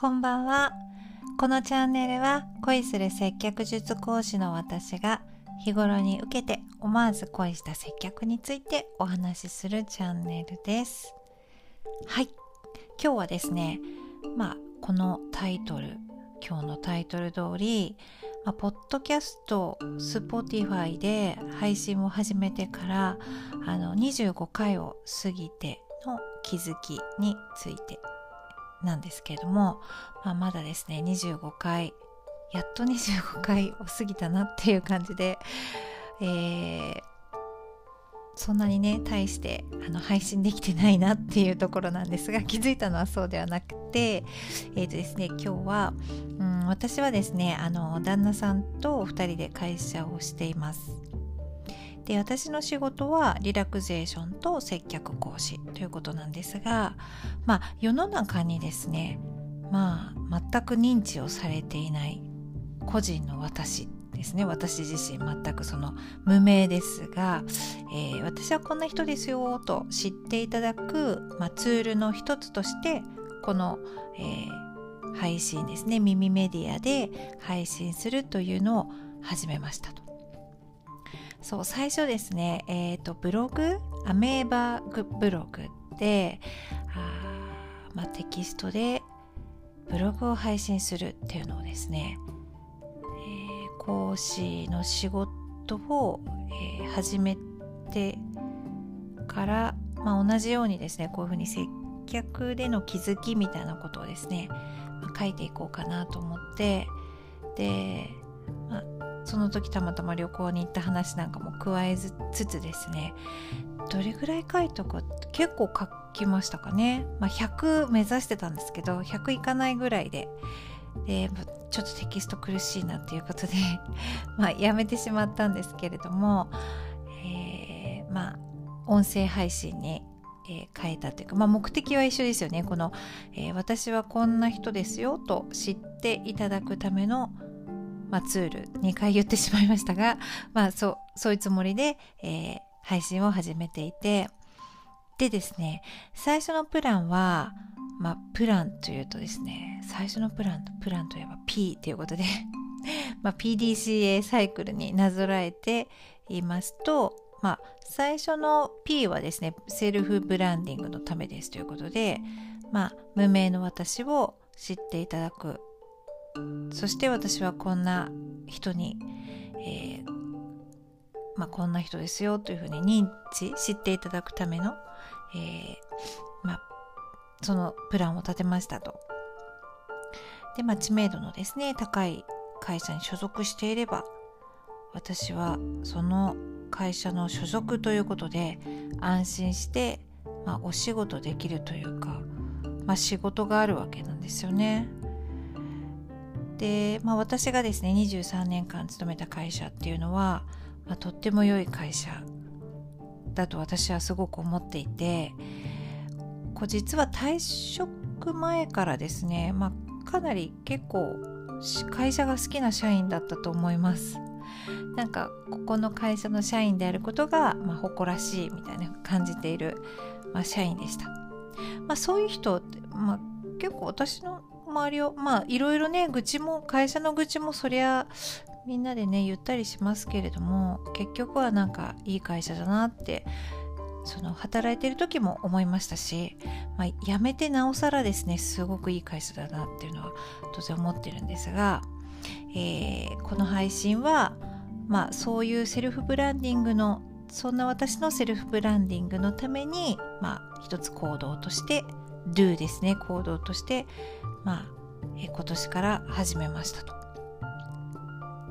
こんばんは。このチャンネルは恋する接客術講師の私が日頃に受けて思わず恋した接客についてお話しするチャンネルです。はい。今日はですね、まあ、このタイトル、今日のタイトル通り、まあ、ポッドキャスト、スポティファイで配信を始めてからあの25回を過ぎての気づきについてなんですけれども、まあ、まだですね25回やっと25回を過ぎたなっていう感じで、えー、そんなにね大してあの配信できてないなっていうところなんですが気づいたのはそうではなくてえっ、ー、とですね今日は、うん、私はですねあの旦那さんと2人で会社をしています。で私の仕事はリラクゼーションと接客講師ということなんですが、まあ、世の中にですね、まあ、全く認知をされていない個人の私ですね私自身全くその無名ですが、えー、私はこんな人ですよと知っていただく、まあ、ツールの一つとしてこの、えー、配信ですね耳メディアで配信するというのを始めましたと。そう最初ですねえっ、ー、とブログアメーバブログであ、まあ、テキストでブログを配信するっていうのをですね、えー、講師の仕事を、えー、始めてから、まあ、同じようにですねこういうふうに接客での気づきみたいなことをですね、まあ、書いていこうかなと思ってで、まあ、その時たまたま旅行に行った話なんかも加えつつですね。どれぐらい書いとく結構書きましたかね、まあ、100目指してたんですけど100いかないぐらいで。でちょっとテキスト苦しいなっていうことで。まあやめてしまったんですけれども、えー、まあ音声配信に、えー、変えたというか、まあ、目的は一緒ですよね。この、えー、私はこんな人ですよと知っていただくためのまあ、ツール2回言ってしまいましたが、まあ、そうそういうつもりで、えー、配信を始めていてでですね最初のプランは、まあ、プランというとですね最初のプランとプランといえば P ということで まあ、PDCA サイクルになぞらえていますと、まあ、最初の P はですねセルフブランディングのためですということで、まあ、無名の私を知っていただくそして私はこんな人に、えー、まあ、こんな人ですよというふうに認知知っていただくための、えー、まあ、そのプランを立てましたと。で、まあ、知名度のですね高い会社に所属していれば私はその会社の所属ということで安心して、まあ、お仕事できるというか、まあ、仕事があるわけなんですよね。で、まあ、私がですね23年間勤めた会社っていうのは、まあ、とっても良い会社だと私はすごく思っていてこう実は退職前からですね、まあ、かなり結構会社が好きな社員だったと思います。なんかここの会社の社員であることが、まあ、誇らしいみたいな感じている、まあ、社員でした。まあ、そういう人って、まあ、結構私の周りをまあいろいろね愚痴も会社の愚痴もそりゃみんなでね言ったりしますけれども結局はなんかいい会社だなってその働いてる時も思いましたし、まあ、辞めてなおさらですねすごくいい会社だなっていうのは当然思ってるんですが、えー、この配信は、まあ、そういうセルフブランディングのそんな私のセルフブランディングのために、まあ、一つ行動として do ですね。行動としてまあ、え今年から始めましたと。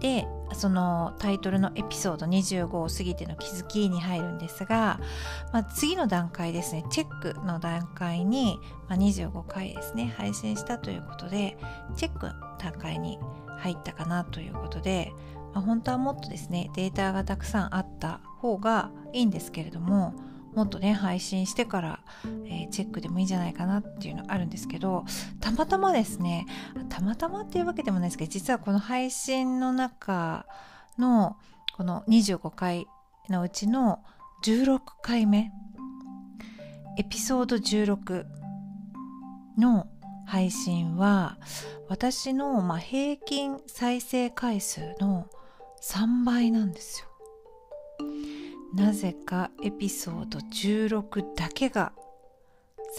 でそのタイトルのエピソード25を過ぎての気づきに入るんですが、まあ、次の段階ですね。チェックの段階に、まあ、25回ですね。配信したということでチェックの段階に入ったかなということで、まあ、本当はもっとですねデータがたくさんあった方がいいんですけれどももっとね配信してから、えー、チェックでもいいんじゃないかなっていうのあるんですけどたまたまですねたまたまっていうわけでもないですけど実はこの配信の中のこの25回のうちの16回目エピソード16の配信は私のま平均再生回数の3倍なんですよ。なぜかエピソード16だけが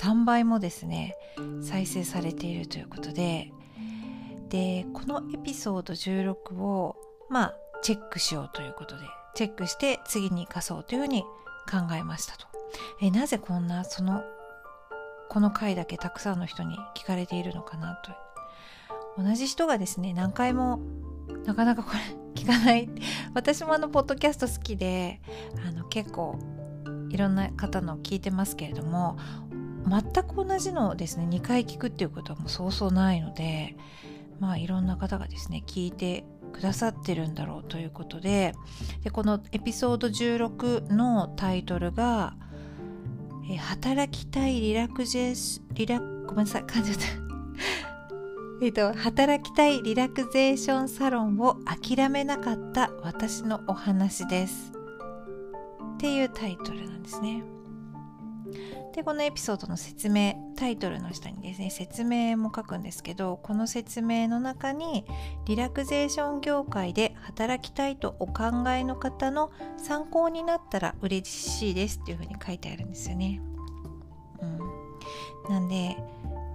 3倍もですね再生されているということで。でこのエピソード16をまあチェックしようということでチェックして次に生かそうというふうに考えましたと。えなぜこんなそのこの回だけたくさんの人に聞かれているのかなと。同じ人がですね何回もなかなかこれかない。私もあのポッドキャスト好きであの結構いろんな方の聞いてますけれども全く同じのをですね2回聞くっていうことはもうそうそうないのでまあいろんな方がですね聞いてくださってるんだろうということででこのエピソード16のタイトルが「働きたいリラクゼーシリラごめんなさい噛んじゃった。えっと働きたいリラクゼーションサロンを諦めなかった私のお話ですっていうタイトルなんですね。でこのエピソードの説明タイトルの下にですね説明も書くんですけどこの説明の中にリラクゼーション業界で働きたいとお考えの方の参考になったら嬉しいですっていうふうに書いてあるんですよね。うん、なんで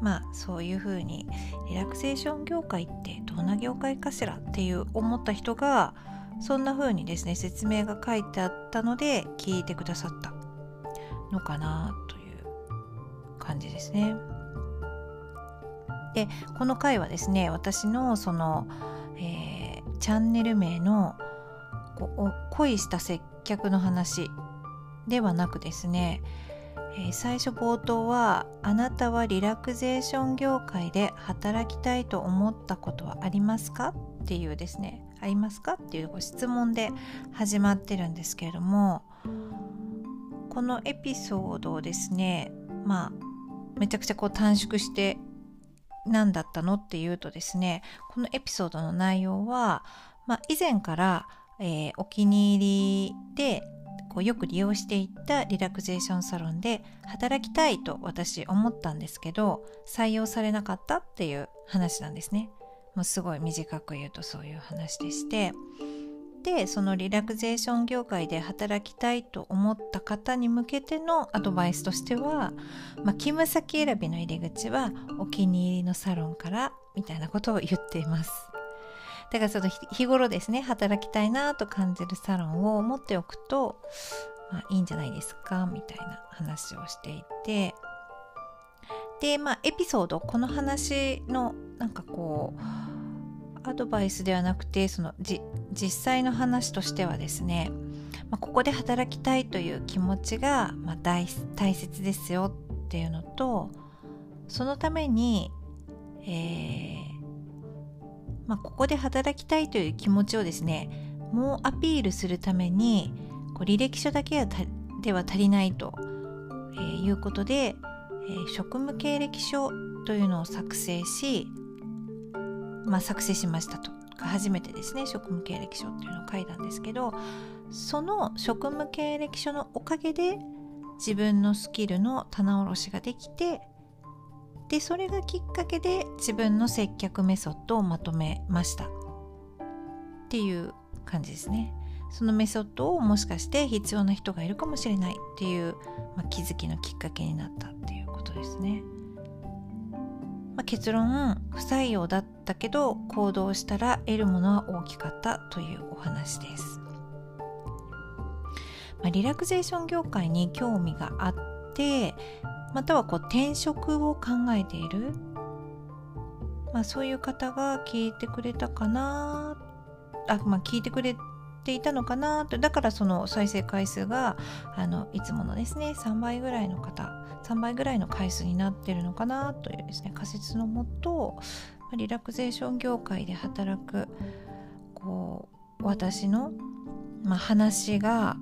まあそういうふうにリラクゼーション業界ってどんな業界かしらっていう思った人がそんな風にですね説明が書いてあったので聞いてくださったのかなという感じですね。でこの回はですね私のその、えー、チャンネル名のこ恋した接客の話ではなくですね、えー、最初冒頭は「あなたはリラクゼーション業界で働きたいと思ったことはありますか?」っていうですね「ありますか?」っていうご質問で始まってるんですけれどもこのエピソードをですねまあめちゃくちゃこう短縮して何だったのっていうとですねこのエピソードの内容は、まあ、以前から、えー、お気に入りでこうよく利用していったリラクゼーションサロンで働きたいと私思ったんですけど採用されなかったっていう話なんですね。もうすごい短く言うとそういう話でしてでそのリラクゼーション業界で働きたいと思った方に向けてのアドバイスとしては、まあ、勤務先選びの入り口はお気に入りのサロンからみたいなことを言っています。だからその日頃ですね働きたいなと感じるサロンを持っておくと、まあ、いいんじゃないですかみたいな話をしていて。でまあエピソードこの話のなんかこうアドバイスではなくてその実際の話としてはですね、まあ、ここで働きたいという気持ちが、まあ、大大切ですよっていうのとそのために、えーまあ、ここで働きたいという気持ちをですねもうアピールするためにこう履歴書だけでは足りないと、えー、いうことで、えー、職務経歴書というのを作成しまあ、作成しましたと。初めてですね職務経歴書っていうのを書いたんですけどその職務経歴書のおかげで自分のスキルの棚卸しができてでそれがきっかけで自分の接客メソッドをまとめました。っていう感じですね。そのメソッドをもしかして必要な人がいるかもしれない。っていう、まあ、気づきのきっかけになったっていうことですね。まあ、結論不採用だったけど行動したら得るものは大きかったというお話です、まあ、リラクゼーション業界に興味があってまたはこう転職を考えている、まあ、そういう方が聞いてくれたかな。あ、まあ、聞いてくれていたのかなと。だからその再生回数があのいつものですね3倍ぐらいの方。3倍ぐらいの回数になってるのかなというですね仮説のもとリラクゼーション業界で働くこう私の、まあ、話が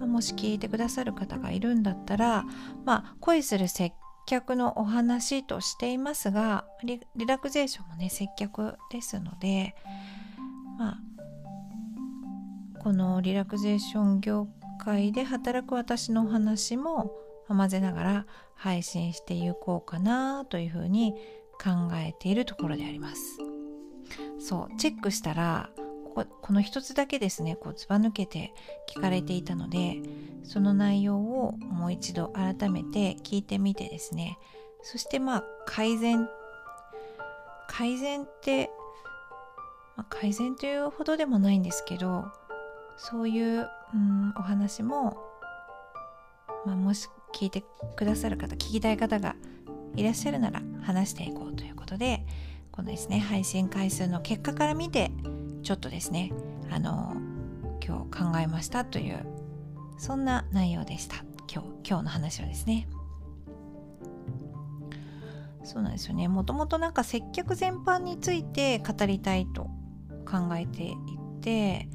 もし聞いてくださる方がいるんだったら、まあ、恋する接客のお話としていますがリラクゼーションもね接客ですので、まあ、このリラクゼーション業界で働く私のお話も混ぜながら配信していこうかなというふうに考えているところであります。そうチェックしたらここの一つだけですねこうずば抜けて聞かれていたのでその内容をもう一度改めて聞いてみてですね。そしてまあ改善改善って、まあ、改善というほどでもないんですけどそういう、うん、お話も、まあ、もし聞いてくださる方聞きたい方がいらっしゃるなら話していこうということでこのですね配信回数の結果から見てちょっとですねあの今日考えましたというそんな内容でした。今日今日の話はですね。そうなんですよね。もともとなんか接客全般について語りたいと考えていて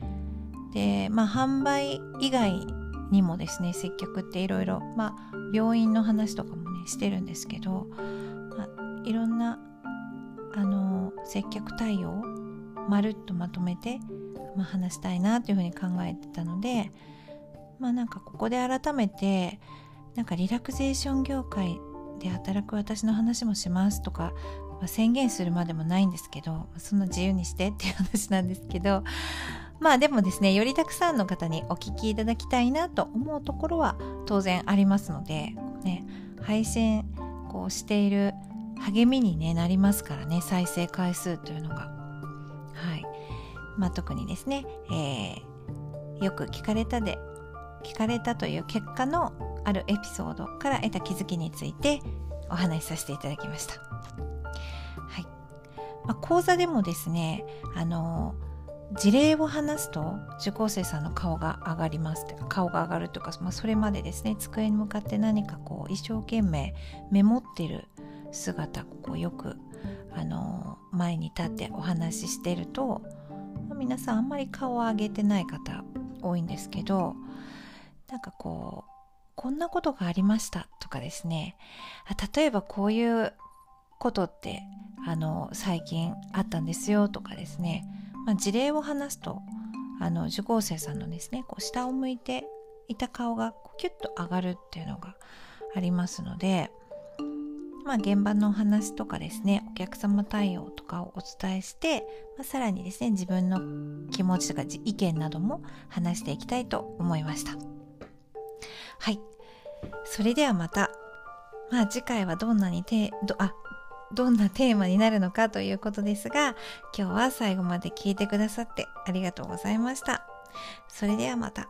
でまあ販売以外にもですね接客っていろいろまあ病院の話とかもねしてるんですけど、まあ、いろんなあの接客対応まるっとまとめて、まあ、話したいなというふうに考えてたのでまあなんかここで改めてなんかリラクゼーション業界で働く私の話もしますとか、まあ、宣言するまでもないんですけどそんな自由にしてっていう話なんですけどまあでもですねよりたくさんの方にお聞きいただきたいなと思うところは当然ありますので、ね、配信こうしている励みに、ね、なりますからね再生回数というのが。まあ、特にですね、えー、よく聞かれたで聞かれたという結果のあるエピソードから得た気づきについてお話しさせていただきました。はいまあ、講座でもですねあの事例を話すと受講生さんの顔が上がります顔が上がるとか、まあ、それまでですね机に向かって何かこう一生懸命メモってる姿こうよくあの前に立ってお話ししてると、まあ、皆さんあんまり顔を上げてない方多いんですけどなんかこうこんなことがありましたとかですね。例えばこういうことってあの最近あったんですよとかですね、まあ、事例を話すとあの受講生さんのですねこう下を向いていた顔がキュッと上がるっていうのがありますのでまあ、現場のお話とかですねお客様対応とかをお伝えして、まあ、さらにですね自分の気持ちとか意見なども話していきたいと思いました。はい。それではまたまあ次回はどんなにてどあどんなテーマになるのかということですが今日は最後まで聞いてくださってありがとうございました。それではまた。